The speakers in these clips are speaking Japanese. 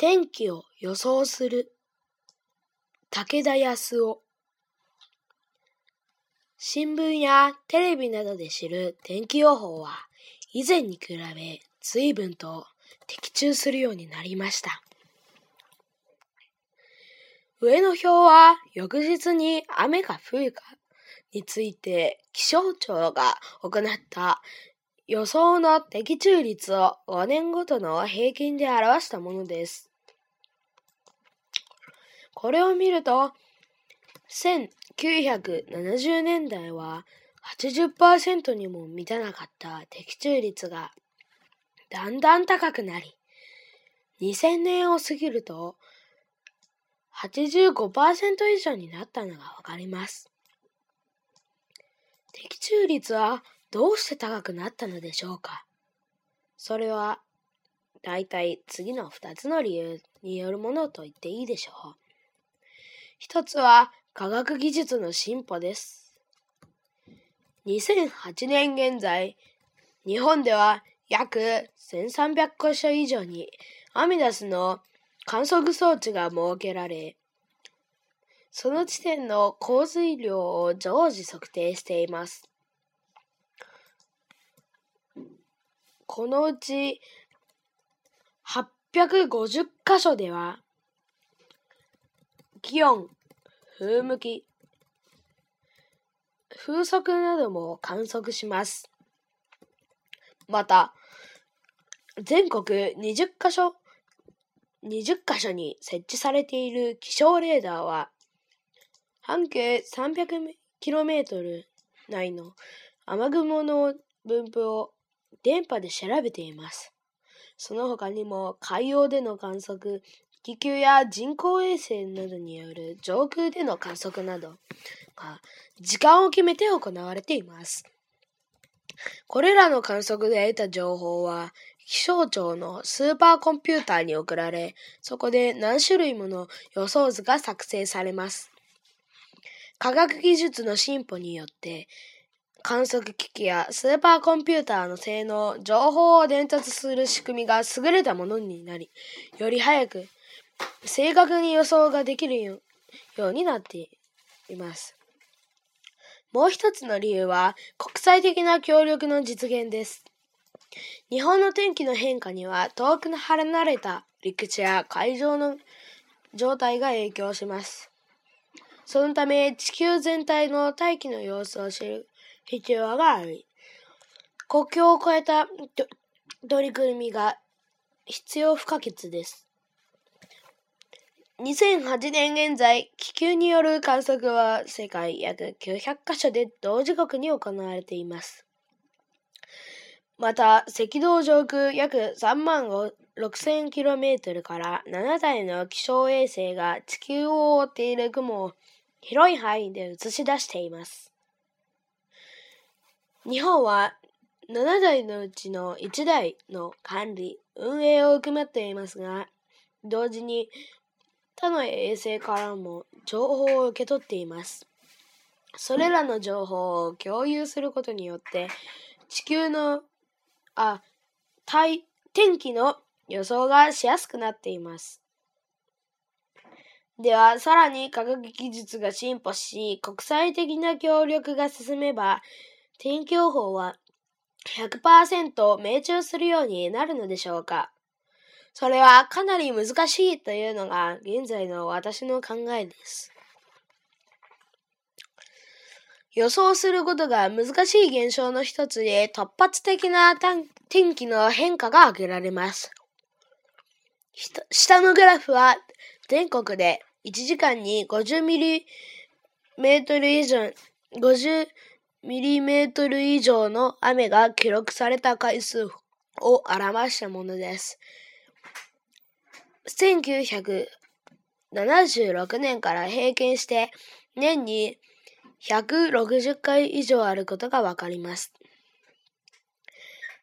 天気を予想する武田康夫新聞やテレビなどで知る天気予報は以前に比べ随分と的中するようになりました。上の表は翌日に雨が降るかについて気象庁が行った予想の的中率を5年ごとの平均で表したものです。これを見ると、1970年代は80%にも満たなかった的中率がだんだん高くなり、2000年を過ぎると85%以上になったのがわかります。的中率はどうして高くなったのでしょうか？それは大体次の2つの理由によるものと言っていいでしょう。一つは科学技術の進歩です。2008年現在、日本では約1300箇所以上にアミダスの観測装置が設けられ、その地点の降水量を常時測定しています。このうち850箇所では気温、風向き、風速なども観測します。また、全国20カ所、20カ所に設置されている気象レーダーは、半径 300km 内の雨雲の分布を電波で調べています。その他にも海洋での観測、気球や人工衛星などによる上空での観測などが時間を決めて行われています。これらの観測で得た情報は気象庁のスーパーコンピューターに送られ、そこで何種類もの予想図が作成されます。科学技術の進歩によって観測機器やスーパーコンピューターの性能、情報を伝達する仕組みが優れたものになり、より早く正確に予想ができるようになっています。もう一つの理由は国際的な協力の実現です。日本の天気の変化には遠く離れた陸地や海上の状態が影響します。そのため地球全体の大気の様子を知る必要があり、国境を越えた取り組みが必要不可欠です。2008年現在、気球による観測は世界約900カ所で同時刻に行われています。また、赤道上空約3万 6000km から7台の気象衛星が地球を覆っている雲を広い範囲で映し出しています。日本は7台のうちの1台の管理、運営を含めていますが、同時に他の衛星からも情報を受け取っています。それらの情報を共有することによって、地球の、あ、天気の予想がしやすくなっています。では、さらに科学技術が進歩し、国際的な協力が進めば、天気予報は100%命中するようになるのでしょうかそれはかなり難しいというのが現在の私の考えです。予想することが難しい現象の一つで突発的な天気の変化が挙げられます。下のグラフは全国で1時間に50ミリメートル以上、50ミリメートル以上の雨が記録された回数を表したものです。1976年から平均して年に160回以上あることがわかります。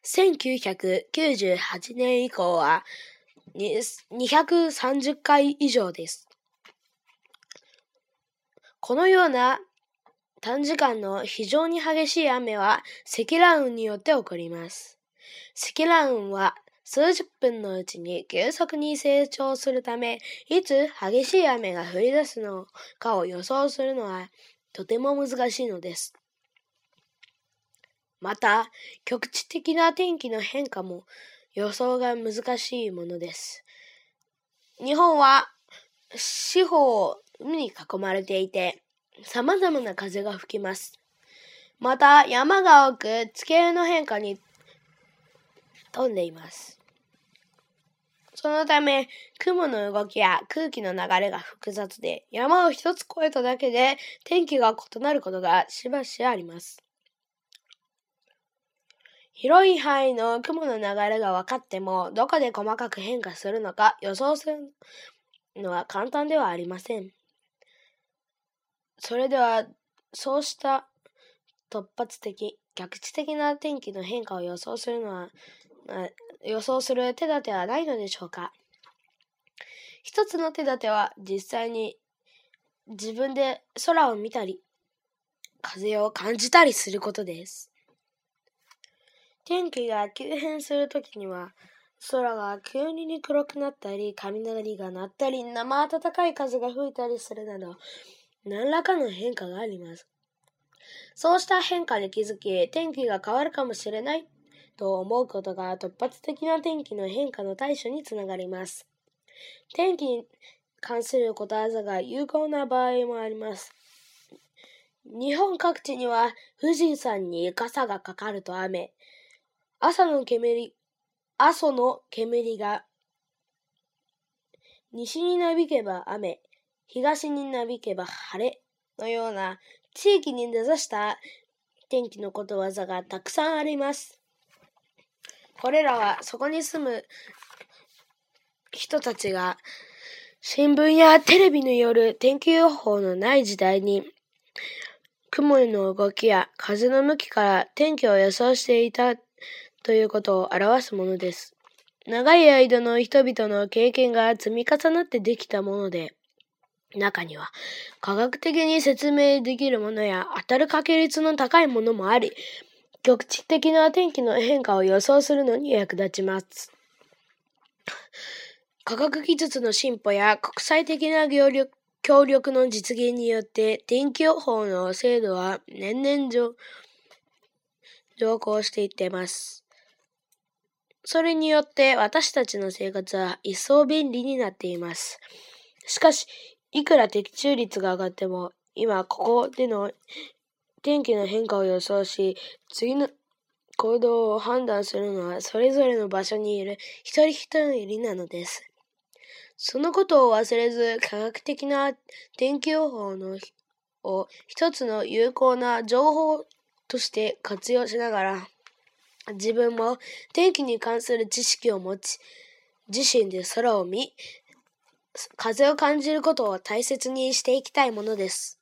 1998年以降は230回以上です。このような短時間の非常に激しい雨は積乱雲によって起こります。積乱雲は数十分のうちに急速に成長するため、いつ激しい雨が降り出すのかを予想するのはとても難しいのです。また、局地的な天気の変化も予想が難しいものです。日本は四方海に囲まれていて、様々な風が吹きます。また、山が多く、地形の変化に飛んでいます。そのため、雲の動きや空気の流れが複雑で、山を一つ越えただけで天気が異なることがしばしあります。広い範囲の雲の流れが分かっても、どこで細かく変化するのか予想するのは簡単ではありません。それでは、そうした突発的、逆地的な天気の変化を予想するのは、予想する手立てはないのでしょうか？一つの手立ては実際に自分で空を見たり、風を感じたりすることです。天気が急変するときには、空が急に黒くなったり、雷が鳴ったり、生暖かい風が吹いたりするなど、何らかの変化があります。そうした変化に気づき、天気が変わるかもしれないと思うことが突発的な天気の変化の対処につながります。天気に関することわざが有効な場合もあります。日本各地には富士山に傘がかかると雨、朝の煙、阿蘇の煙が西になびけば雨、東になびけば晴れのような地域に根ざした天気のことわざがたくさんあります。これらはそこに住む人たちが新聞やテレビによる天気予報のない時代に雲の動きや風の向きから天気を予想していたということを表すものです。長い間の人々の経験が積み重なってできたもので、中には科学的に説明できるものや当たる確率の高いものもあり、局地的な天気の変化を予想するのに役立ちます。科学技術の進歩や国際的な協力の実現によって天気予報の精度は年々上上降していっています。それによって私たちの生活は一層便利になっています。しかし、いくら的中率が上がっても、今ここでの天気の変化を予想し、次の行動を判断するのはそれぞれの場所にいる一人一人なのです。そのことを忘れず、科学的な天気予報のを一つの有効な情報として活用しながら、自分も天気に関する知識を持ち、自身で空を見、風を感じることを大切にしていきたいものです。